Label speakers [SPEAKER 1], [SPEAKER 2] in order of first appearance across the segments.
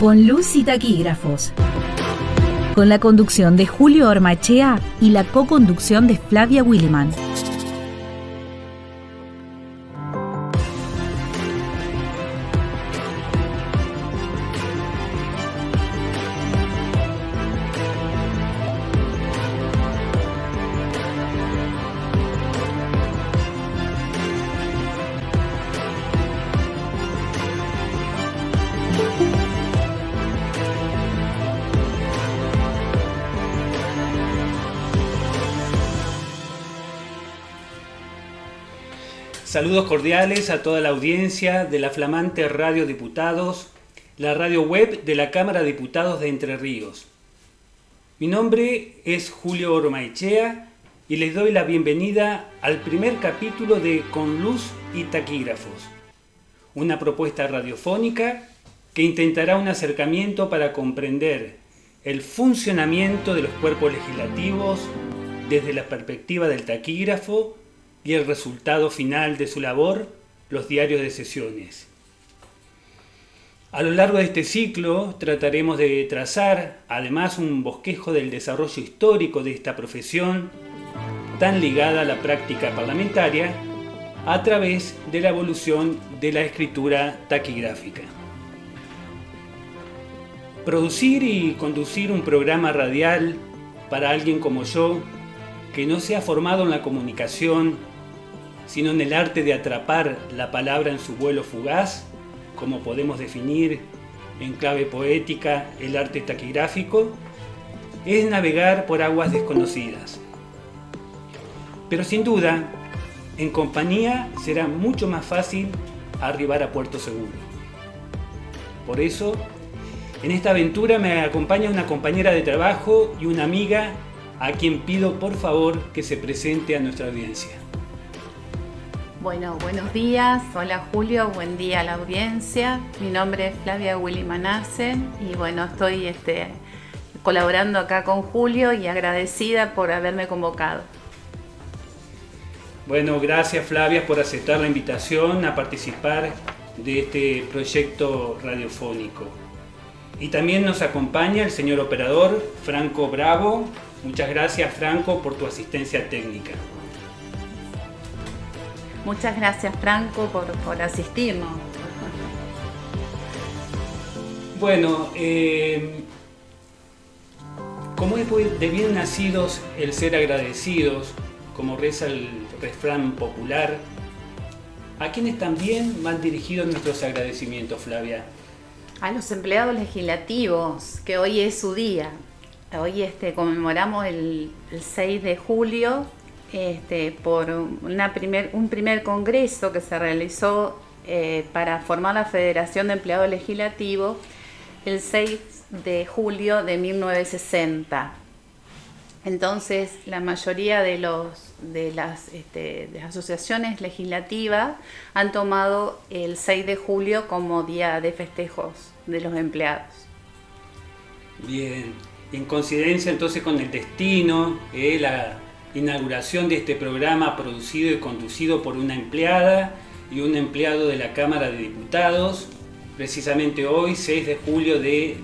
[SPEAKER 1] Con luz y taquígrafos. Con la conducción de Julio Ormachea y la co-conducción de Flavia Williman.
[SPEAKER 2] Saludos cordiales a toda la audiencia de la flamante Radio Diputados, la radio web de la Cámara de Diputados de Entre Ríos. Mi nombre es Julio Ormaechea y les doy la bienvenida al primer capítulo de Con Luz y Taquígrafos, una propuesta radiofónica que intentará un acercamiento para comprender el funcionamiento de los cuerpos legislativos desde la perspectiva del taquígrafo y el resultado final de su labor, los diarios de sesiones. A lo largo de este ciclo trataremos de trazar además un bosquejo del desarrollo histórico de esta profesión tan ligada a la práctica parlamentaria a través de la evolución de la escritura taquigráfica. Producir y conducir un programa radial para alguien como yo, que no se ha formado en la comunicación sino en el arte de atrapar la palabra en su vuelo fugaz, como podemos definir en clave poética el arte taquigráfico, es navegar por aguas desconocidas. Pero sin duda, en compañía será mucho más fácil arribar a puerto seguro. Por eso, en esta aventura me acompaña una compañera de trabajo y una amiga a quien pido por favor que se presente a nuestra audiencia.
[SPEAKER 3] Bueno, buenos días. Hola Julio, buen día a la audiencia. Mi nombre es Flavia Willy Manassen y bueno, estoy este, colaborando acá con Julio y agradecida por haberme convocado.
[SPEAKER 2] Bueno, gracias Flavia por aceptar la invitación a participar de este proyecto radiofónico. Y también nos acompaña el señor operador Franco Bravo. Muchas gracias Franco por tu asistencia técnica.
[SPEAKER 3] Muchas gracias Franco por, asistirnos.
[SPEAKER 2] Bueno, eh, como es de bien nacidos el ser agradecidos, como reza el refrán popular, ¿a quienes también van dirigidos nuestros agradecimientos, Flavia?
[SPEAKER 3] A los empleados legislativos, que hoy es su día. Hoy este, conmemoramos el, el 6 de julio este, por un primer congreso que se realizó eh, para formar la Federación de Empleados Legislativos el 6 de julio de 1960. Entonces, la mayoría este, de las asociaciones legislativas han tomado el 6 de julio como día de festejos de los empleados.
[SPEAKER 2] Bien, en coincidencia entonces con el destino, eh, la, inauguración de este programa producido y conducido por una empleada y un empleado de la Cámara de Diputados, precisamente hoy, 6 de julio de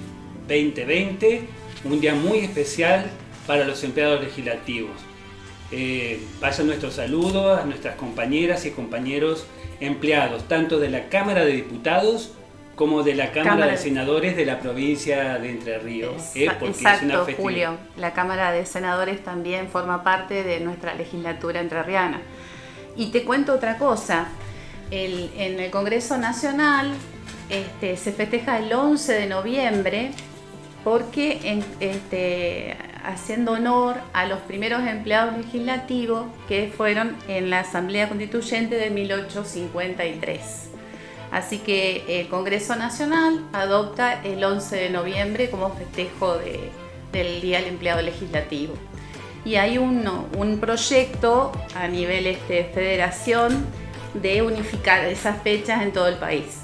[SPEAKER 2] 2020, un día muy especial para los empleados legislativos. Eh, vaya nuestro saludo a nuestras compañeras y compañeros empleados, tanto de la Cámara de Diputados como de la Cámara, de Senadores de la provincia de Entre Ríos.
[SPEAKER 3] ¿eh? Exacto, Julio. La Cámara de Senadores también forma parte de nuestra legislatura entrerriana. Y te cuento otra cosa. en el Congreso Nacional este, se festeja el 11 de noviembre porque este, haciendo honor a los primeros empleados legislativos que fueron en la Asamblea Constituyente de 1853. Así que el Congreso Nacional adopta el 11 de noviembre como festejo del Día del Empleado Legislativo. Y hay un, proyecto a nivel este, federación de unificar esas fechas en todo el país.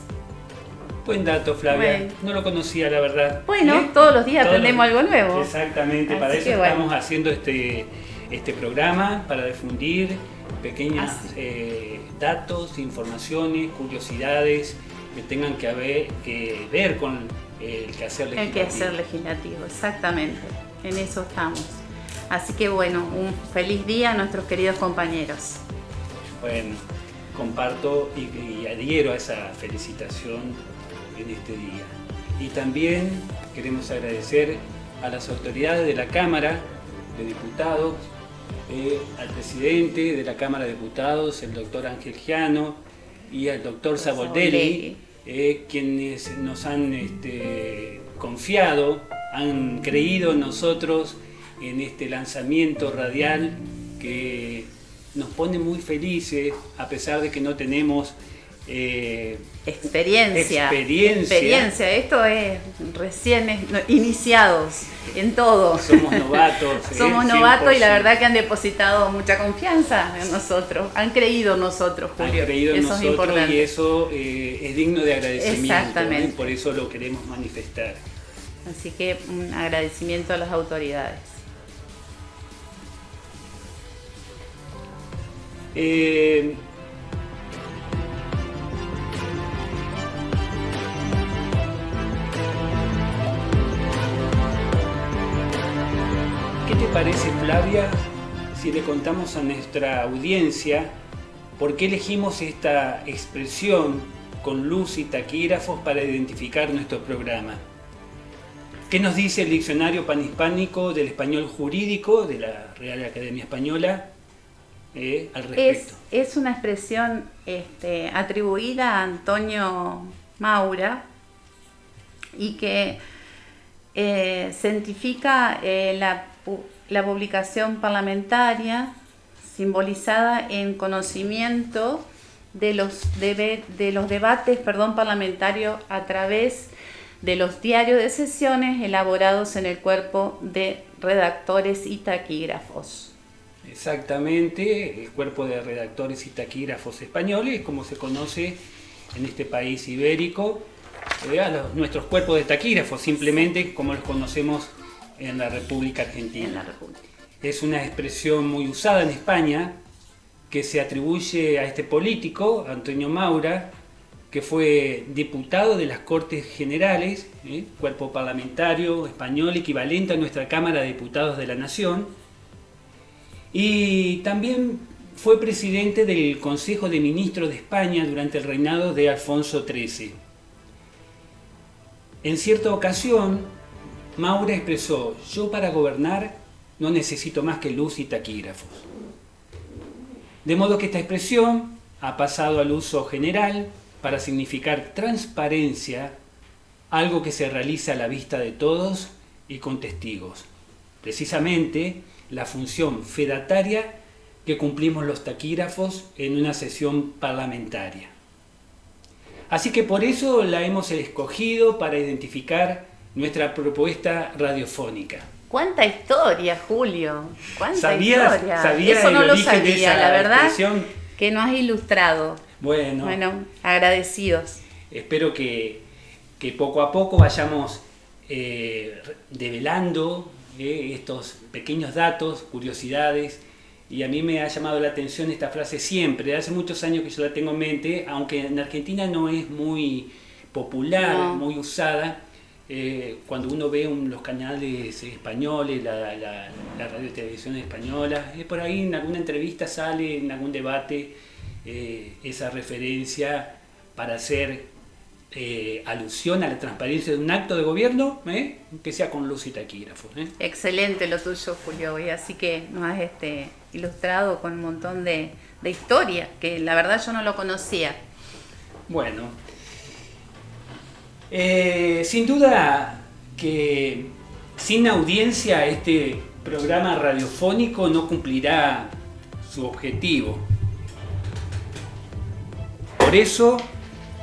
[SPEAKER 2] Buen dato, Flavia. No lo conocía, la verdad.
[SPEAKER 3] Bueno, ¿Eh? todos los días aprendemos algo nuevo.
[SPEAKER 2] Exactamente, para eso estamos haciendo este, este programa, para difundir pequeños eh, datos, informaciones, curiosidades que tengan que, ver, que ver con, el quehacer legislativo.
[SPEAKER 3] El quehacer legislativo, exactamente. En eso estamos. Así que bueno, un feliz día a nuestros queridos compañeros.
[SPEAKER 2] Bueno, comparto y, adhiero a esa felicitación en este día. Y también queremos agradecer a las autoridades de la Cámara de Diputados, eh, al presidente de la Cámara de Diputados, el doctor Ángel Giano, y al doctor Saboldelli, eh, quienes nos han este, confiado, han creído en nosotros en este lanzamiento radial que nos pone muy felices a pesar de que no tenemos
[SPEAKER 3] eh, experiencia.
[SPEAKER 2] experiencia.
[SPEAKER 3] Experiencia. Esto es recién iniciados en todo.
[SPEAKER 2] Somos novatos.
[SPEAKER 3] ¿eh? Somos novatos y la verdad que han depositado mucha confianza en nosotros. Han creído en nosotros, Julio.
[SPEAKER 2] Han creído en nosotros y eso eh, es digno de agradecimiento. Exactamente. Por eso lo queremos manifestar.
[SPEAKER 3] Así que un agradecimiento a las autoridades.
[SPEAKER 2] Eh, parece, Flavia, si le contamos a nuestra audiencia por qué elegimos esta expresión con luz y taquígrafos para identificar nuestro programa? ¿Qué nos dice el diccionario panhispánico del español jurídico de la Real Academia Española eh,
[SPEAKER 3] es, una expresión este, atribuida a Antonio Maura y que eh, eh, la, publicación parlamentaria simbolizada en conocimiento de los, de los debates perdón, parlamentarios a través de los diarios de sesiones elaborados en el cuerpo de redactores y taquígrafos.
[SPEAKER 2] Exactamente, el cuerpo de redactores y taquígrafos españoles, como se conoce en este país ibérico, eh, nuestros cuerpos de taquígrafos, simplemente como los conocemos en la República Argentina. Es una expresión muy usada en España que se atribuye a este político, Antonio Maura, que fue diputado de las Cortes Generales, eh, cuerpo parlamentario español equivalente a nuestra Cámara de Diputados de la Nación, y también fue presidente del Consejo de Ministros de España durante el reinado de Alfonso XIII. En cierta ocasión, Maura expresó, yo para gobernar no necesito más que luz y taquígrafos. De modo que esta expresión ha pasado al uso general para significar transparencia, algo que se realiza a la vista de todos y con testigos. Precisamente, la función fedataria que cumplimos los taquígrafos en una sesión parlamentaria. Así que por eso la hemos escogido para identificar nuestra propuesta radiofónica.
[SPEAKER 3] ¿Cuánta historia, Julio? ¿Cuánta
[SPEAKER 2] ¿Sabías,
[SPEAKER 3] historia? Eso no lo sabía, la verdad que nos has ilustrado.
[SPEAKER 2] Bueno,
[SPEAKER 3] bueno agradecidos.
[SPEAKER 2] Espero que, poco a poco vayamos eh, develando estos pequeños datos, curiosidades, y a mí me ha llamado la atención esta frase siempre, hace muchos años que yo la tengo en mente, aunque en Argentina no es muy popular, muy usada, eh, cuando uno ve los canales españoles, la, radio y televisión española, es por ahí en alguna entrevista sale, en algún debate, eh, esa referencia para hacer eh, alusión a la transparencia de un acto de gobierno ¿eh? que sea con luz y taquígrafos. ¿eh?
[SPEAKER 3] Excelente lo tuyo, Julio, y así que nos has este, ilustrado con un montón de, historia, que la verdad yo no lo conocía.
[SPEAKER 2] Bueno, sin duda que sin audiencia este programa radiofónico no cumplirá su objetivo. Por eso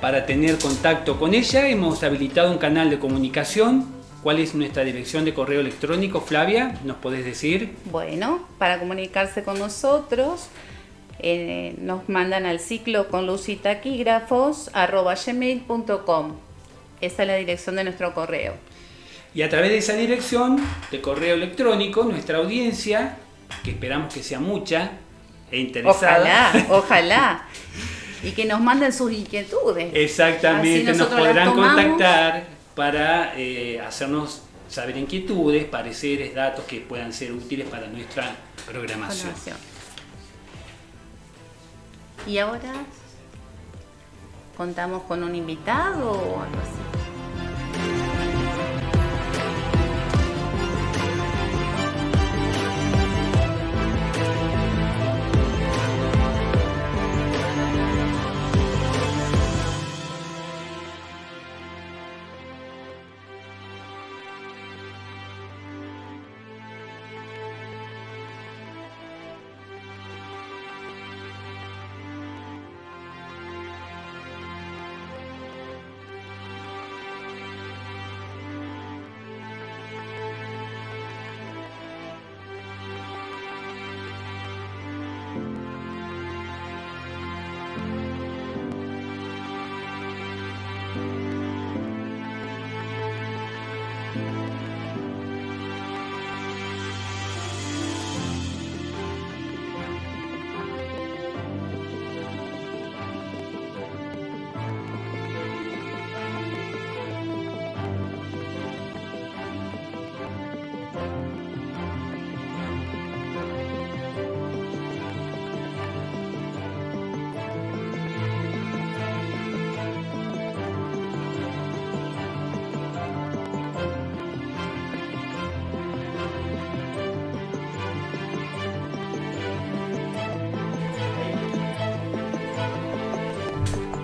[SPEAKER 2] para tener contacto con ella hemos habilitado un canal de comunicación. ¿Cuál es nuestra dirección de correo electrónico, Flavia? ¿Nos podés decir?
[SPEAKER 3] Bueno, para comunicarse con nosotros eh, nos mandan al ciclo con luz y taquígrafos gmail.com. Esa es la dirección de nuestro correo.
[SPEAKER 2] Y a través de esa dirección de correo electrónico, nuestra audiencia, que esperamos que sea mucha e interesada.
[SPEAKER 3] Ojalá, ojalá. y que nos manden sus inquietudes.
[SPEAKER 2] Exactamente, nos podrán contactar para eh, hacernos saber inquietudes, pareceres, datos que puedan ser útiles para nuestra programación.
[SPEAKER 3] Y ahora contamos con un invitado o algo así.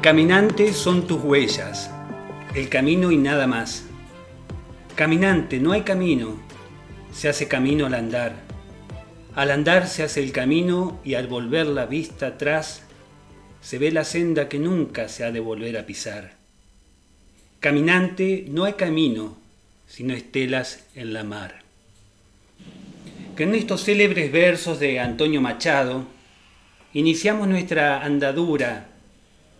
[SPEAKER 2] Caminante son tus huellas, el camino y nada más. Caminante, no hay camino, se hace camino al andar. Al andar se hace el camino y al volver la vista atrás se ve la senda que nunca se ha de volver a pisar. Caminante, no hay camino, sino estelas en la mar. Que en estos célebres versos de Antonio Machado iniciamos nuestra andadura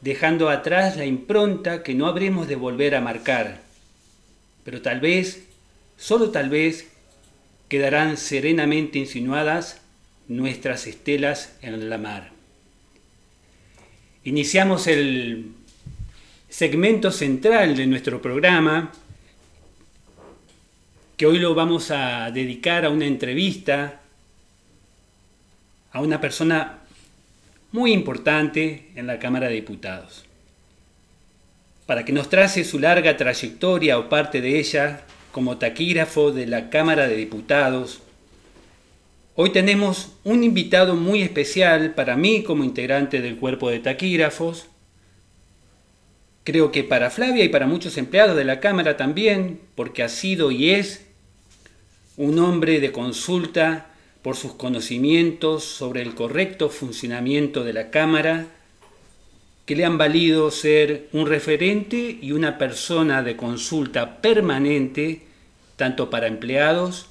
[SPEAKER 2] dejando atrás la impronta que no habremos de volver a marcar. Pero tal vez, solo tal vez, quedarán serenamente insinuadas nuestras estelas en la mar. Iniciamos el segmento central de nuestro programa, que hoy lo vamos a dedicar a una entrevista a una persona muy importante en la Cámara de Diputados. Para que nos trace su larga trayectoria o parte de ella como taquígrafo de la Cámara de Diputados, hoy tenemos un invitado muy especial para mí como integrante del cuerpo de taquígrafos, creo que para Flavia y para muchos empleados de la Cámara también, porque ha sido y es un hombre de consulta por sus conocimientos sobre el correcto funcionamiento de la Cámara, que le han valido ser un referente y una persona de consulta permanente tanto para empleados,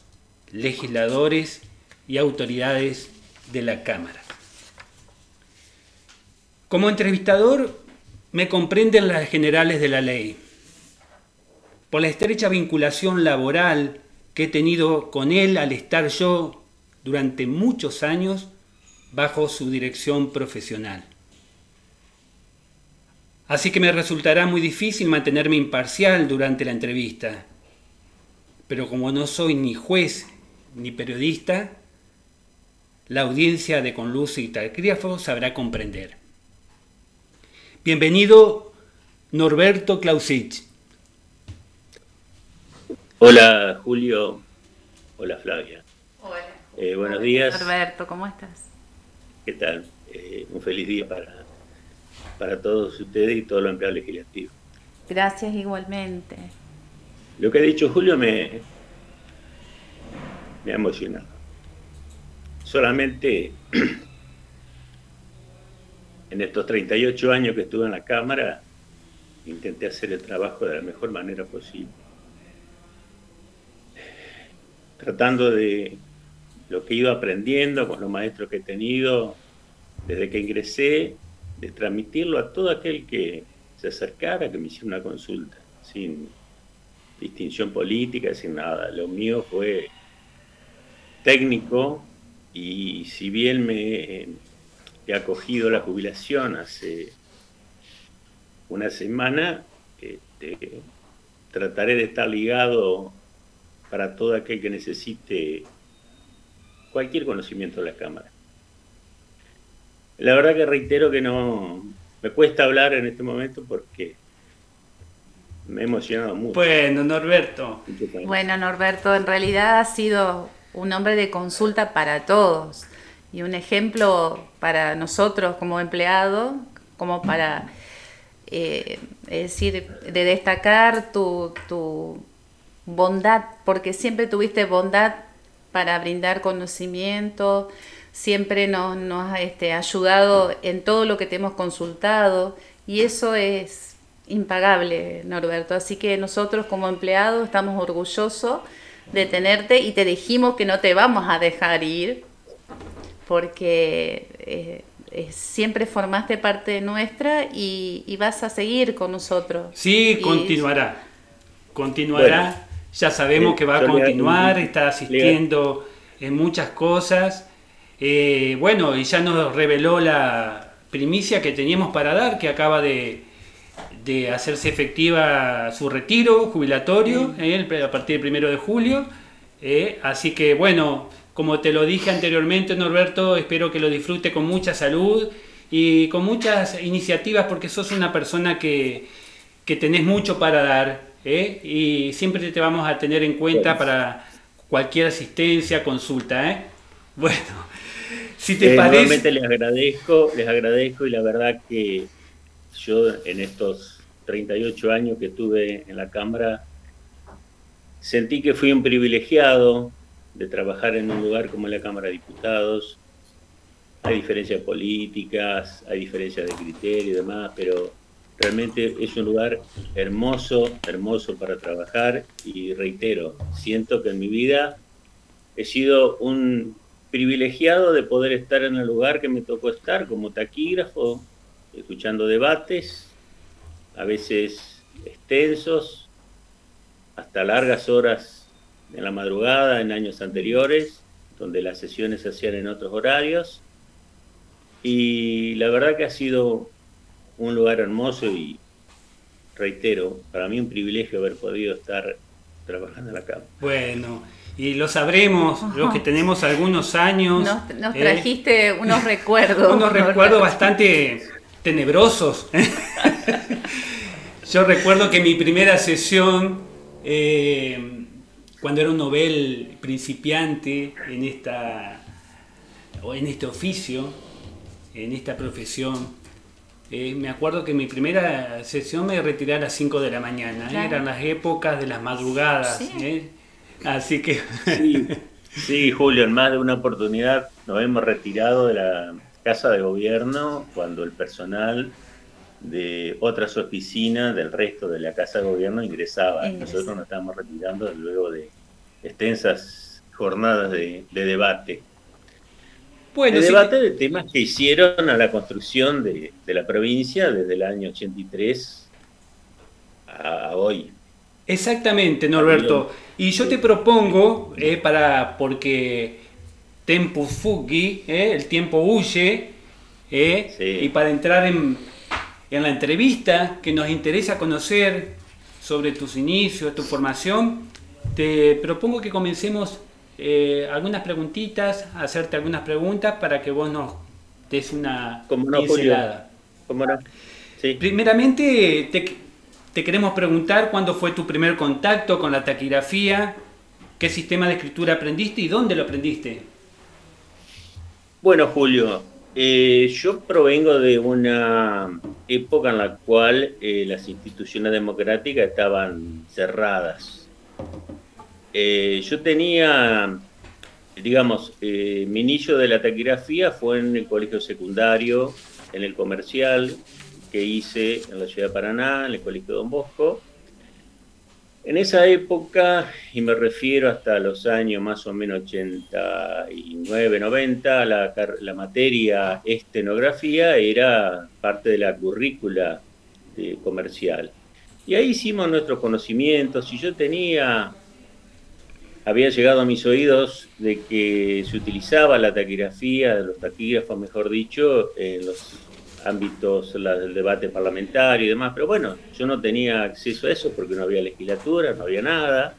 [SPEAKER 2] legisladores y autoridades de la Cámara. Como entrevistador me comprenden las generales de la ley. Por la estrecha vinculación laboral que he tenido con él al estar yo durante muchos años bajo su dirección profesional. Así que me resultará muy difícil mantenerme imparcial durante la entrevista. Pero como no soy ni juez ni periodista, la audiencia de Conluz y Taquígrafo sabrá comprender. Bienvenido, Norberto Clausich.
[SPEAKER 4] Hola, Julio. Hola, Flavia. Eh, buenos días.
[SPEAKER 3] Alberto, ¿cómo estás?
[SPEAKER 4] ¿Qué tal? Eh, un feliz día para, para todos ustedes y todos los empleados legislativos.
[SPEAKER 3] Gracias igualmente.
[SPEAKER 4] Lo que ha dicho Julio me, me ha emocionado. Solamente en estos 38 años que estuve en la Cámara, intenté hacer el trabajo de la mejor manera posible. Tratando de lo que he ido aprendiendo con los maestros que he tenido desde que ingresé, de transmitirlo a todo aquel que se acercara, que me hiciera una consulta, sin distinción política, sin nada. Lo mío fue técnico y si bien me he acogido la jubilación hace una semana, este, trataré de estar ligado para todo aquel que necesite cualquier conocimiento de la cámara. La verdad que reitero que no me cuesta hablar en este momento porque me he emocionado mucho.
[SPEAKER 2] Bueno, Norberto.
[SPEAKER 3] Bueno, Norberto, en realidad ha sido un hombre de consulta para todos y un ejemplo para nosotros como empleado, como para, eh, decir, de destacar tu, tu bondad, porque siempre tuviste bondad para brindar conocimiento, siempre nos, nos ha este, ayudado en todo lo que te hemos consultado y eso es impagable, Norberto. Así que nosotros como empleados estamos orgullosos de tenerte y te dijimos que no te vamos a dejar ir porque eh, eh, siempre formaste parte nuestra y, vas a seguir con nosotros.
[SPEAKER 2] Sí, continuará. Continuará. Ya sabemos que va a continuar, está asistiendo en muchas cosas. Eh, bueno, y ya nos reveló la primicia que teníamos para dar, que acaba de, de hacerse efectiva su retiro jubilatorio a partir del primero de julio. así que bueno, como te lo dije anteriormente, Norberto, espero que lo disfrute con mucha salud y con muchas iniciativas porque sos una persona que, que tenés mucho para dar ¿eh? y siempre te vamos a tener en cuenta para cualquier asistencia, consulta. ¿eh? Bueno, si te
[SPEAKER 4] eh,
[SPEAKER 2] parece...
[SPEAKER 4] les agradezco, les agradezco y la verdad que yo en estos 38 años que estuve en la Cámara sentí que fui un privilegiado de trabajar en un lugar como la Cámara de Diputados. Hay diferencias políticas, hay diferencias de criterio y demás, pero realmente es un lugar hermoso, hermoso para trabajar y reitero, siento que en mi vida he sido un privilegiado de poder estar en el lugar que me tocó estar como taquígrafo, escuchando debates, a veces extensos, hasta largas horas en la madrugada en años anteriores, donde las sesiones se hacían en otros horarios. Y la verdad que ha sido un lugar hermoso y reitero, para mí un privilegio haber podido estar trabajando en la cama.
[SPEAKER 2] Bueno, y lo sabremos, los que tenemos algunos años.
[SPEAKER 3] Nos, eh, trajiste unos recuerdos.
[SPEAKER 2] Unos recuerdos bastante tenebrosos. Yo recuerdo que mi primera sesión eh, cuando era un novel principiante en, esta, o en este oficio, en esta profesión, eh, me acuerdo que mi primera sesión me retiré a las 5 de la mañana, ¿eh? eran las épocas de las madrugadas. ¿eh? Así que...
[SPEAKER 4] Sí, sí, Julio, en más de una oportunidad nos hemos retirado de la casa de gobierno cuando el personal de otras oficinas del resto de la Casa de Gobierno ingresaba. Nosotros nos estábamos retirando luego de extensas jornadas de, debate. Bueno, de debate de temas que hicieron a la construcción de, la provincia desde el año 83 a hoy.
[SPEAKER 2] Exactamente, Norberto. Y yo te propongo, eh, para porque tempus fuggi, eh, el tiempo huye, eh, y para entrar en, en la entrevista que nos interesa conocer sobre tus inicios, tu formación, te propongo que comencemos eh, algunas preguntitas, hacerte algunas preguntas para que vos nos des una
[SPEAKER 4] pincelada.
[SPEAKER 2] Primeramente, te, te queremos preguntar cuándo fue tu primer contacto con la taquigrafía, qué sistema de escritura aprendiste y dónde lo aprendiste.
[SPEAKER 4] Bueno, Julio, eh, yo provengo de una época en la cual eh, las instituciones democráticas estaban cerradas. Eh, yo tenía, digamos, mi inicio de la taquigrafía fue en el colegio secundario, en el comercial que hice en la ciudad de Paraná, en el colegio Don Bosco. En esa época, y me refiero hasta los años más o menos 89, 90, la, la materia estenografía era parte de la currícula comercial. Y ahí hicimos nuestros conocimientos y yo tenía, había llegado a mis oídos de que se utilizaba la taquigrafía, los taquígrafos mejor dicho, en los ámbitos del debate parlamentario y demás, pero bueno, yo no tenía acceso a eso porque no había legislatura, no había nada.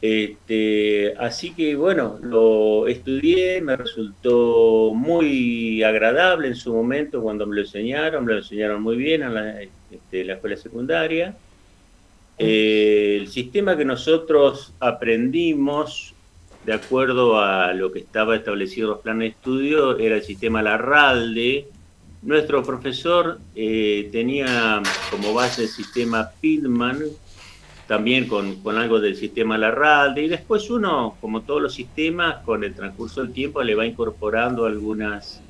[SPEAKER 4] Este, así que bueno, lo estudié, me resultó muy agradable en su momento cuando me lo enseñaron, me lo enseñaron muy bien en la, este, la escuela secundaria. Eh, el sistema que nosotros aprendimos, de acuerdo a lo que estaba establecido en los planes de estudio, era el sistema Larralde. Nuestro profesor eh, tenía como base el sistema Pillman, también con, algo del sistema Larralde, y después uno, como todos los sistemas, con el transcurso del tiempo le va incorporando algunas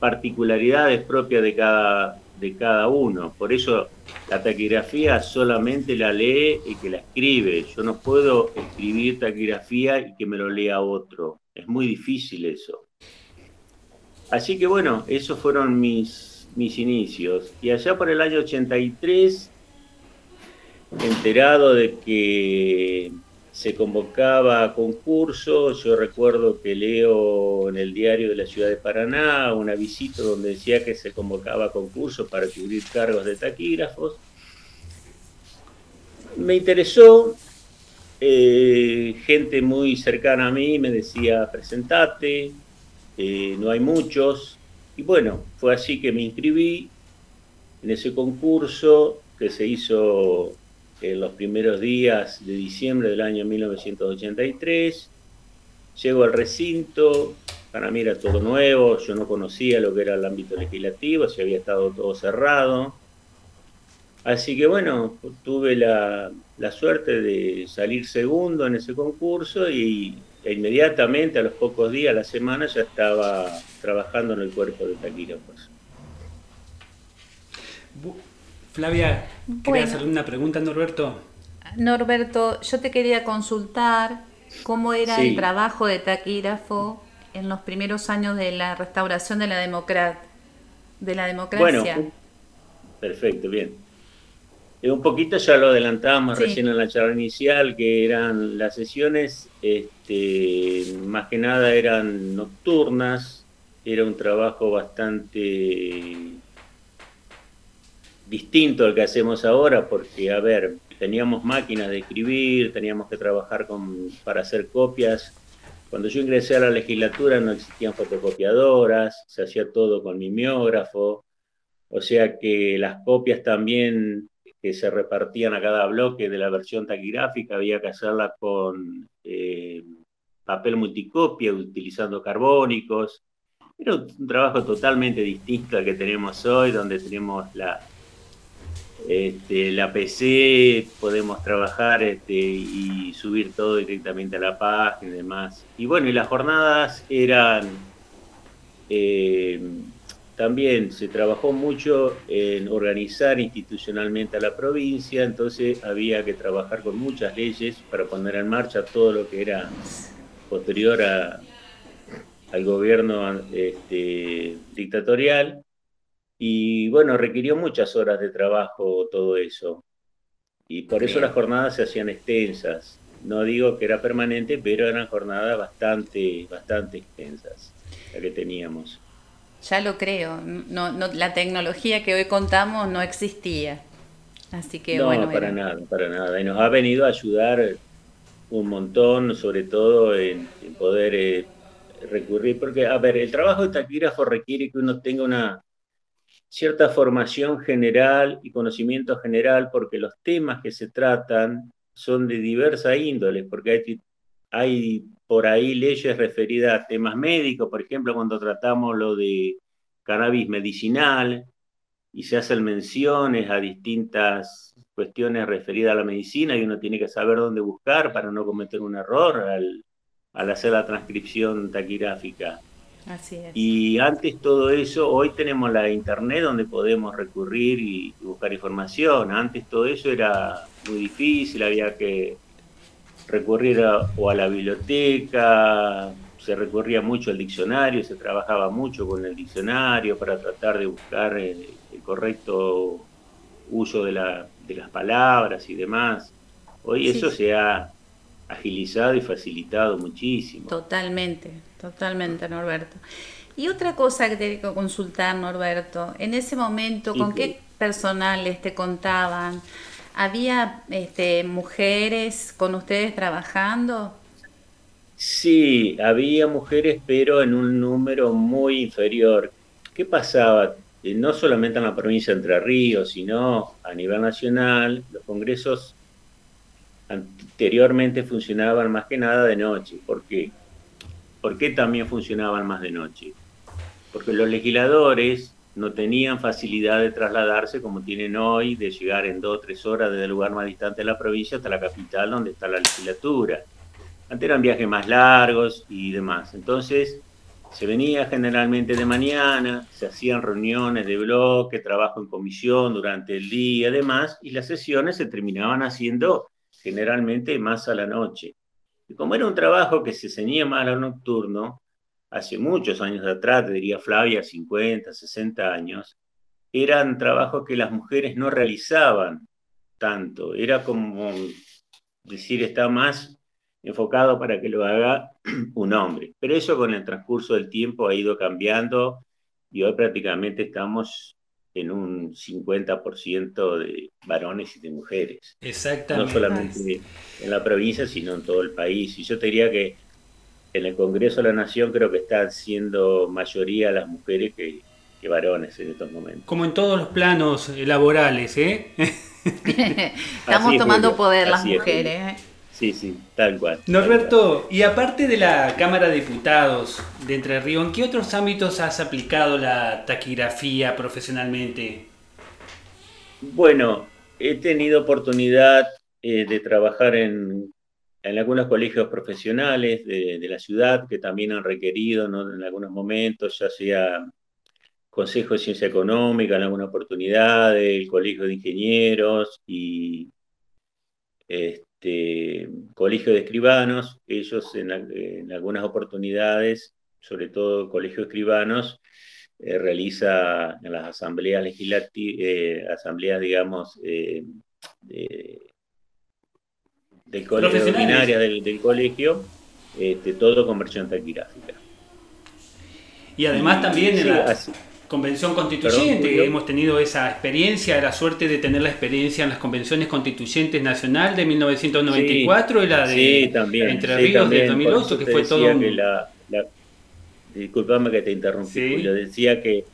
[SPEAKER 4] particularidades propias de cada, de cada uno. Por eso la taquigrafía solamente la lee y que la escribe. Yo no puedo escribir taquigrafía y que me lo lea otro. Es muy difícil eso. Así que bueno, esos fueron mis, mis inicios. Y allá por el año 83 enterado de que se convocaba a concurso, yo recuerdo que leo en el diario de la ciudad de Paraná una visita donde decía que se convocaba a concurso para cubrir cargos de taquígrafos. Me interesó, eh, gente muy cercana a mí me decía, presentate, eh, no hay muchos, y bueno, fue así que me inscribí en ese concurso que se hizo en los primeros días de diciembre del año 1983. Llego al recinto, para mí era todo nuevo, yo no conocía lo que era el ámbito legislativo, se había estado todo cerrado. Así que bueno, tuve la, suerte de salir segundo en ese concurso y e inmediatamente, a los pocos días, a la semana, ya estaba trabajando en el cuerpo de taquígrafos.
[SPEAKER 2] Flavia, ¿querías hacer una pregunta, Norberto?
[SPEAKER 3] Norberto, yo te quería consultar cómo era el trabajo de taquígrafo en los primeros años de la restauración de la, de la democracia.
[SPEAKER 4] Bueno, perfecto, bien. Eh, un poquito ya lo adelantábamos recién en la charla inicial, que eran las sesiones, este, más que nada eran nocturnas, era un trabajo bastante distinto al que hacemos ahora, porque, a ver, teníamos máquinas de escribir, teníamos que trabajar con, para hacer copias. Cuando yo ingresé a la legislatura no existían fotocopiadoras, se hacía todo con mimeógrafo, o sea que las copias también que se repartían a cada bloque de la versión taquigráfica había que hacerlas con eh, papel multicopia, utilizando carbónicos. Era un trabajo totalmente distinto al que tenemos hoy, donde tenemos la, este, la PC, podemos trabajar este, y subir todo directamente a la página y demás. Y bueno, y las jornadas eran, eh, también se trabajó mucho en organizar institucionalmente a la provincia, entonces había que trabajar con muchas leyes para poner en marcha todo lo que era posterior al gobierno este, dictatorial y bueno, requirió muchas horas de trabajo todo eso. Y por eso las jornadas se hacían extensas. No digo que era permanente, pero eran jornadas bastante, bastante extensas, la que teníamos.
[SPEAKER 3] Ya lo creo. No, no, la tecnología que hoy contamos no existía. Así que
[SPEAKER 4] no,
[SPEAKER 3] bueno.
[SPEAKER 4] para nada, para nada. Y nos ha venido a ayudar un montón, sobre todo en, poder eh, recurrir, porque, a ver, el trabajo de taquígrafo requiere que uno tenga una, cierta formación general y conocimiento general porque los temas que se tratan son de diversa índole, porque hay, hay por ahí leyes referidas a temas médicos, por ejemplo, cuando tratamos lo de cannabis medicinal y se hacen menciones a distintas cuestiones referidas a la medicina y uno tiene que saber dónde buscar para no cometer un error al, al hacer la transcripción taquigráfica. Y antes todo eso, hoy tenemos la internet donde podemos recurrir y buscar información. Antes todo eso era muy difícil, había que recurrir o a la biblioteca, se recurría mucho al diccionario, se trabajaba mucho con el diccionario para tratar de buscar el, correcto uso de, la, de, las palabras y demás. Hoy eso se ha agilizado y facilitado muchísimo.
[SPEAKER 3] Totalmente, totalmente, Norberto. Y otra cosa que tengo que consultar, Norberto, en ese momento, ¿con qué personales te contaban? ¿Había este, mujeres con ustedes trabajando?
[SPEAKER 4] Sí, había mujeres, pero en un número muy inferior. ¿Qué pasaba? Eh, no solamente en la provincia de Entre Ríos, sino a nivel nacional, los congresos anteriormente funcionaban más que nada de noche. ¿Por qué? ¿Por qué también funcionaban más de noche? Porque los legisladores no tenían facilidad de trasladarse como tienen hoy, de llegar en dos o tres horas desde el lugar más distante de la provincia hasta la capital donde está la legislatura. Antes eran viajes más largos y demás. Entonces, se venía generalmente de mañana, se hacían reuniones de bloque, trabajo en comisión durante el día y demás, y las sesiones se terminaban haciendo generalmente más a la noche. Y como era un trabajo que se ceñía más a lo nocturno, hace muchos años atrás, diría Flavia, 50, 60 años, eran trabajos que las mujeres no realizaban tanto. Era como decir, está más enfocado para que lo haga un hombre. Pero eso con el transcurso del tiempo ha ido cambiando y hoy prácticamente estamos en un 50% de varones y de mujeres.
[SPEAKER 2] Exactamente.
[SPEAKER 4] No solamente en la provincia, sino en todo el país. Y yo te diría que en el Congreso de la Nación creo que están siendo mayoría las mujeres que, que varones en estos momentos.
[SPEAKER 2] Como en todos los planos laborales, ¿eh?
[SPEAKER 3] Estamos tomando poder las mujeres. ¿eh?
[SPEAKER 4] Sí, sí, tal cual.
[SPEAKER 2] Norberto, y aparte de la Cámara de Diputados de Entre Ríos, ¿en qué otros ámbitos has aplicado la taquigrafía profesionalmente?
[SPEAKER 4] Bueno, he tenido oportunidad eh, de trabajar en, algunos colegios profesionales de, la ciudad que también han requerido en algunos momentos, ya sea Consejo de Ciencia Económica en alguna oportunidad, el Colegio de Ingenieros y este, este, colegio de escribanos, ellos en, algunas oportunidades, sobre todo colegio de escribanos, eh, realiza en las asambleas legislativas, eh, asambleas, digamos, eh, del colegio, ordinaria del, colegio, este, todo conversión taquigráfica.
[SPEAKER 2] Y además también en la convención constituyente. Hemos tenido esa experiencia, la suerte de tener la experiencia en las convenciones constituyentes nacional de 1994 y la de Entre Ríos de 2008, que fue todo un...
[SPEAKER 4] disculpame que te interrumpí, Julio. Decía que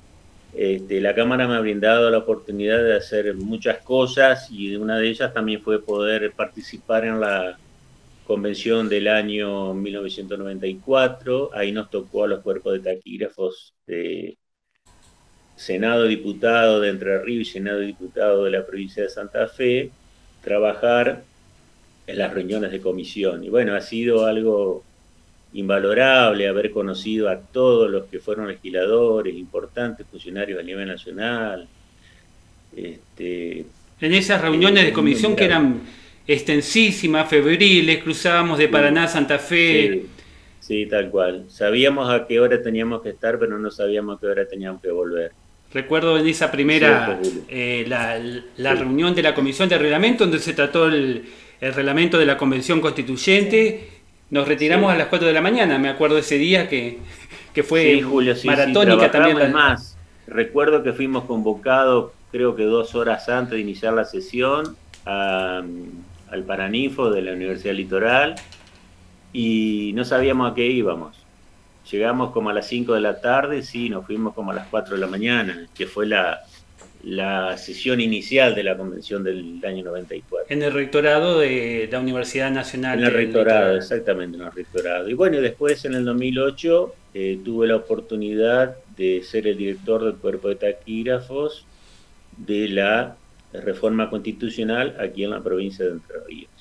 [SPEAKER 4] este, la Cámara me ha brindado la oportunidad de hacer muchas cosas y una de ellas también fue poder participar en la convención del año 1994. Ahí nos tocó a los cuerpos de taquígrafos de Senado Diputado de Entre Ríos y Senado Diputado de la provincia de Santa Fe, trabajar en las reuniones de comisión. Y bueno, ha sido algo invalorable haber conocido a todos los que fueron legisladores, importantes funcionarios a nivel nacional.
[SPEAKER 2] Este, en esas reuniones de comisión que eran extensísimas, febriles, cruzábamos de Paraná a Santa Fe.
[SPEAKER 4] sí, tal cual. Sabíamos a qué hora teníamos que estar, pero no sabíamos a qué hora teníamos que volver.
[SPEAKER 2] Recuerdo en esa primera, eh, la, reunión de la Comisión de Reglamento, donde se trató el, reglamento de la Convención Constituyente. Nos retiramos a las 4 de la mañana, me acuerdo ese día que, que fue
[SPEAKER 4] Julio, maratónica también. Más, recuerdo que fuimos convocados, creo que dos horas antes de iniciar la sesión, al Paranifo de la Universidad Litoral y no sabíamos a qué íbamos llegamos como a las 5 de la tarde, sí, nos fuimos como a las 4 de la mañana, que fue la, sesión inicial de la convención del año 94.
[SPEAKER 2] En el rectorado de la Universidad Nacional.
[SPEAKER 4] En el rectorado, exactamente, en el rectorado. Y bueno, después en el 2008 eh, tuve la oportunidad de ser el director del cuerpo de taquígrafos de la reforma constitucional aquí en la provincia de Entre Ríos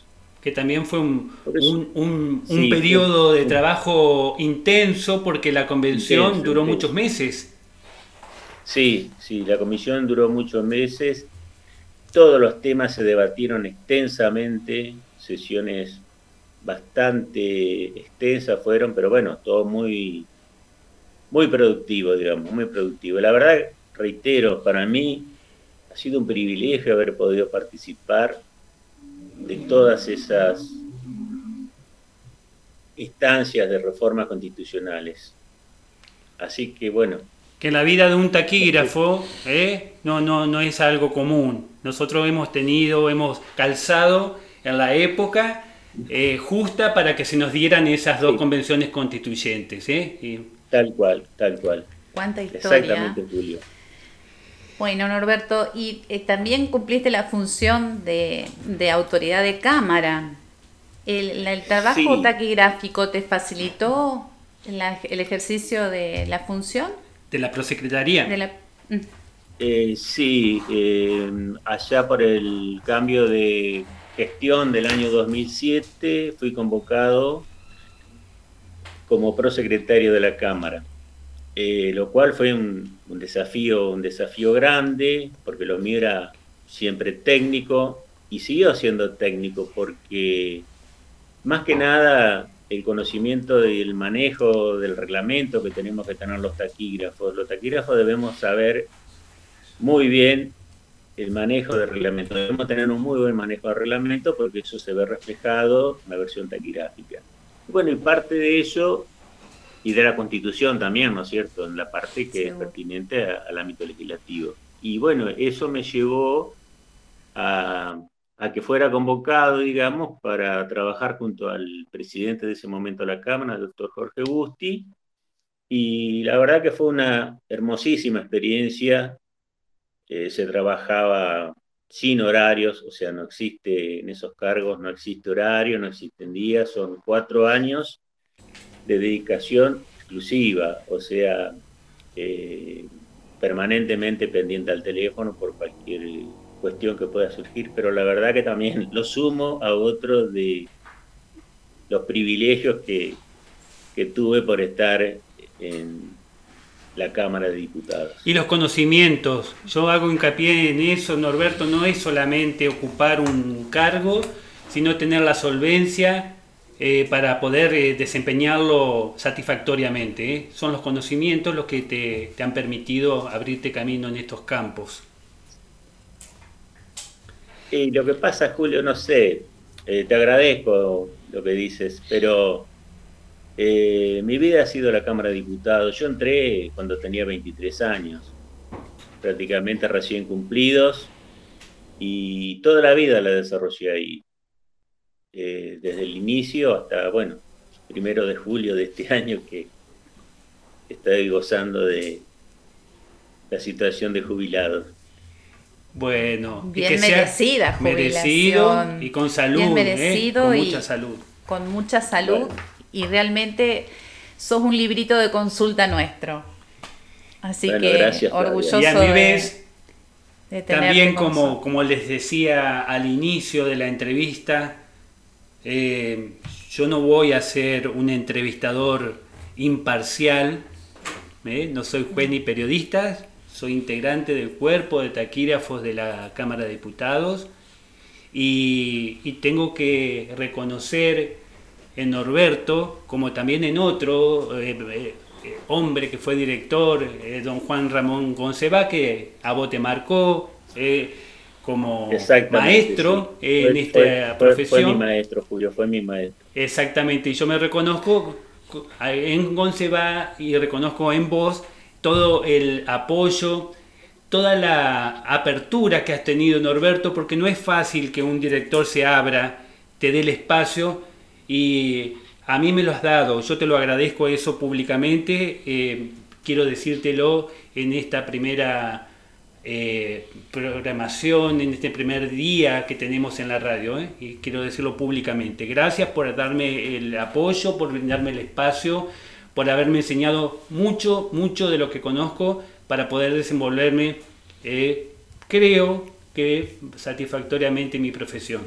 [SPEAKER 2] que también fue un, un, un, periodo de trabajo intenso porque la convención duró muchos meses.
[SPEAKER 4] Sí, sí, la comisión duró muchos meses. Todos los temas se debatieron extensamente, sesiones bastante extensas fueron, pero bueno, todo muy, muy productivo, digamos, muy productivo. La verdad, reitero, para mí ha sido un privilegio haber podido participar de todas esas instancias de reformas constitucionales. Así que bueno.
[SPEAKER 2] Que la vida de un taquígrafo ¿eh? no, no, no es algo común. Nosotros hemos tenido, hemos calzado en la época eh, justa para que se nos dieran esas dos convenciones constituyentes. ¿eh?
[SPEAKER 4] Tal cual, tal cual.
[SPEAKER 3] Cuánta historia.
[SPEAKER 4] Exactamente, Julio.
[SPEAKER 3] Bueno, Norberto, y eh, también cumpliste la función de, autoridad de cámara. ¿El, trabajo taquigráfico te facilitó el ejercicio de la función?
[SPEAKER 2] De la prosecretaría.
[SPEAKER 4] Mm. Eh, sí, eh, allá por el cambio de gestión del año 2007 fui convocado como prosecretario de la Cámara. Eh, lo cual fue un, desafío, un desafío grande, porque lo mío era siempre técnico y siguió siendo técnico, porque más que nada el conocimiento del manejo del reglamento que tenemos que tener los taquígrafos. Los taquígrafos debemos saber muy bien el manejo del reglamento. Debemos tener un muy buen manejo del reglamento porque eso se ve reflejado en la versión taquigráfica. Bueno, y parte de eso y de la Constitución también, ¿no es cierto?, en la parte que es pertinente al ámbito legislativo. Y bueno, eso me llevó a, que fuera convocado, digamos, para trabajar junto al presidente de ese momento de la Cámara, el doctor Jorge Busti, y la verdad que fue una hermosísima experiencia. Eh, se trabajaba sin horarios, o sea, no existe en esos cargos, no existe horario, no existen días, son cuatro años de dedicación exclusiva, o sea, eh, permanentemente pendiente al teléfono por cualquier cuestión que pueda surgir, pero la verdad que también lo sumo a otro de los privilegios que, que tuve por estar en la Cámara de Diputados.
[SPEAKER 2] Y los conocimientos, yo hago hincapié en eso, Norberto, no es solamente ocupar un cargo, sino tener la solvencia eh, para poder eh, desempeñarlo satisfactoriamente. ¿eh? Son los conocimientos los que te, han permitido abrirte camino en estos campos.
[SPEAKER 4] Y lo que pasa, Julio, no sé, te agradezco lo que dices, pero mi vida ha sido la Cámara de Diputados. Yo entré cuando tenía 23 años, prácticamente recién cumplidos, y toda la vida la desarrollé ahí. Eh, desde el inicio hasta, bueno, primero de julio de este año que estoy gozando de la situación de jubilados.
[SPEAKER 2] Bueno,
[SPEAKER 3] bien merecida jubilación. Merecido
[SPEAKER 2] y con salud, bien ¿eh? con mucha salud.
[SPEAKER 3] Con mucha salud y realmente sos un librito de consulta nuestro. Así que orgulloso
[SPEAKER 2] y a mi vez, también como, como les decía al inicio de la entrevista, eh, yo no voy a ser un entrevistador imparcial, ¿eh? no soy juez ni periodista, soy integrante del cuerpo de taquígrafos de la Cámara de Diputados y, tengo que reconocer en Norberto, como también en otro eh, hombre que fue director, don Juan Ramón Conceba, que a vos te marcó como maestro en esta profesión.
[SPEAKER 4] Fue mi maestro, Julio, fue mi maestro.
[SPEAKER 2] Exactamente, y yo me reconozco en Gonceba y reconozco en vos todo el apoyo, toda la apertura que has tenido, Norberto, porque no es fácil que un director se abra, te dé el espacio y a mí me lo has dado, yo te lo agradezco eso públicamente, eh, quiero decírtelo en esta primera eh, programación en este primer día que tenemos en la radio, ¿eh? y quiero decirlo públicamente. Gracias por darme el apoyo, por brindarme el espacio, por haberme enseñado mucho, mucho de lo que conozco para poder desenvolverme, eh, creo que satisfactoriamente en mi profesión.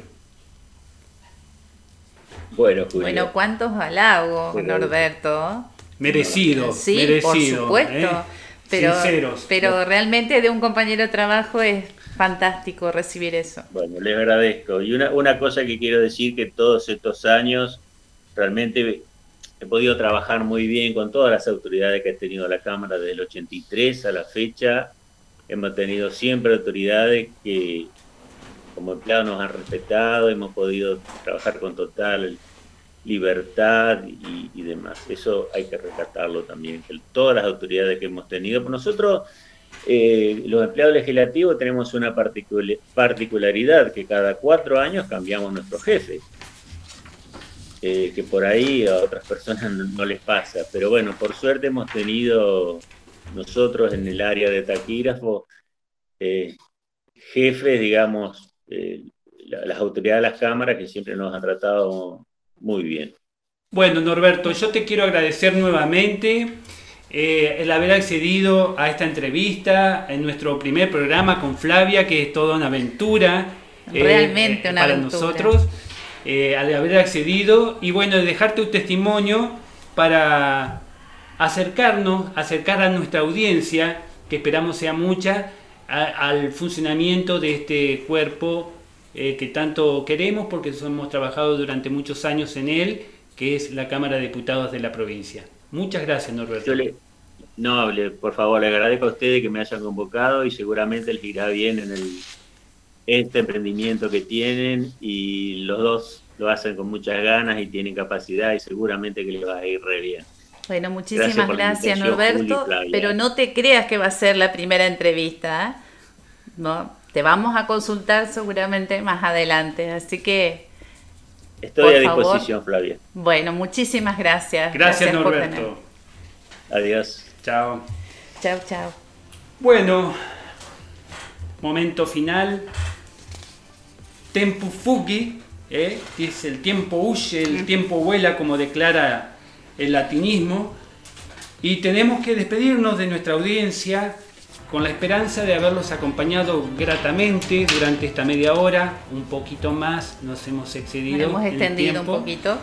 [SPEAKER 3] Bueno, bueno, cuántos halagos, Norberto.
[SPEAKER 2] Merecido, sí, merecido.
[SPEAKER 3] Por supuesto pero, Pero realmente de un compañero de trabajo es fantástico recibir eso.
[SPEAKER 4] Bueno, le agradezco. Y una, una cosa que quiero decir que todos estos años realmente he podido trabajar muy bien con todas las autoridades que ha tenido la Cámara desde el 83 a la fecha. Hemos tenido siempre autoridades que como empleados nos han respetado, hemos podido trabajar con total libertad y, demás. Eso hay que rescatarlo también, que todas las autoridades que hemos tenido. Nosotros, eh, los empleados legislativos, tenemos una particularidad, que cada cuatro años cambiamos nuestro jefe. Eh, que por ahí a otras personas no, les pasa. Pero bueno, por suerte hemos tenido nosotros en el área de taquígrafo eh, jefes, digamos, las autoridades de las cámaras que siempre nos han tratado muy bien.
[SPEAKER 2] Bueno, Norberto, yo te quiero agradecer nuevamente eh, el haber accedido a esta entrevista en nuestro primer programa con Flavia, que es toda una aventura.
[SPEAKER 3] Eh, Realmente una
[SPEAKER 2] para nosotros. Eh, al haber accedido y bueno, dejarte un testimonio para acercarnos, acercar a nuestra audiencia, que esperamos sea mucha, al funcionamiento de este cuerpo eh, que tanto queremos porque hemos trabajado durante muchos años en él, que es la Cámara de Diputados de la provincia. Muchas gracias, Norberto.
[SPEAKER 4] no, por favor, le agradezco a ustedes que me hayan convocado y seguramente les irá bien en el, este emprendimiento que tienen y los dos lo hacen con muchas ganas y tienen capacidad y seguramente que les va a ir re bien.
[SPEAKER 3] Bueno, muchísimas gracias, Norberto, pero no te creas que va a ser la primera entrevista, ¿eh? ¿no? Te vamos a consultar seguramente más adelante, así que...
[SPEAKER 4] Estoy a disposición, Flavia.
[SPEAKER 3] Bueno, muchísimas gracias.
[SPEAKER 2] Gracias, Norberto.
[SPEAKER 4] Adiós.
[SPEAKER 2] Chao.
[SPEAKER 3] Chao, chao.
[SPEAKER 2] Bueno, momento final. Tempo fugi, ¿eh? es el tiempo huye, el tiempo vuela, como declara el latinismo. Y tenemos que despedirnos de nuestra audiencia con la esperanza de haberlos acompañado gratamente durante esta media hora, un poquito más, nos hemos excedido.
[SPEAKER 3] hemos extendido un poquito.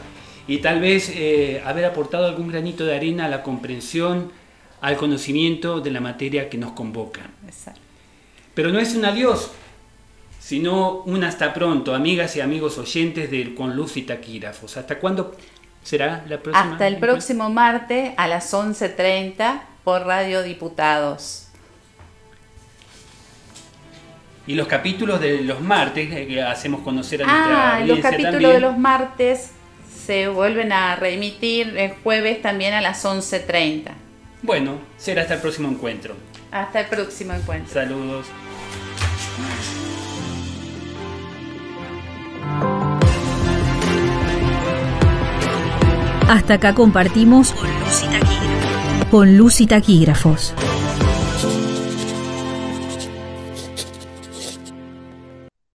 [SPEAKER 2] Y tal vez eh, haber aportado algún granito de arena a la comprensión, al conocimiento de la materia que nos convoca. Exacto. Pero no es un adiós, sino un hasta pronto, amigas y amigos oyentes de Con Luz y Taquígrafos. ¿Hasta cuándo será la próxima?
[SPEAKER 3] Hasta el próximo martes a las 11.30 por Radio Diputados.
[SPEAKER 2] Y los capítulos de los martes eh, que hacemos conocer a nuestra
[SPEAKER 3] ah, los capítulos de los martes se vuelven a reemitir el jueves también a las 11.30.
[SPEAKER 2] Bueno, será hasta el próximo encuentro.
[SPEAKER 3] Hasta el próximo encuentro.
[SPEAKER 2] Saludos.
[SPEAKER 1] Hasta acá compartimos con Luz y Taquígrafos. Con Luz y Taquígrafos.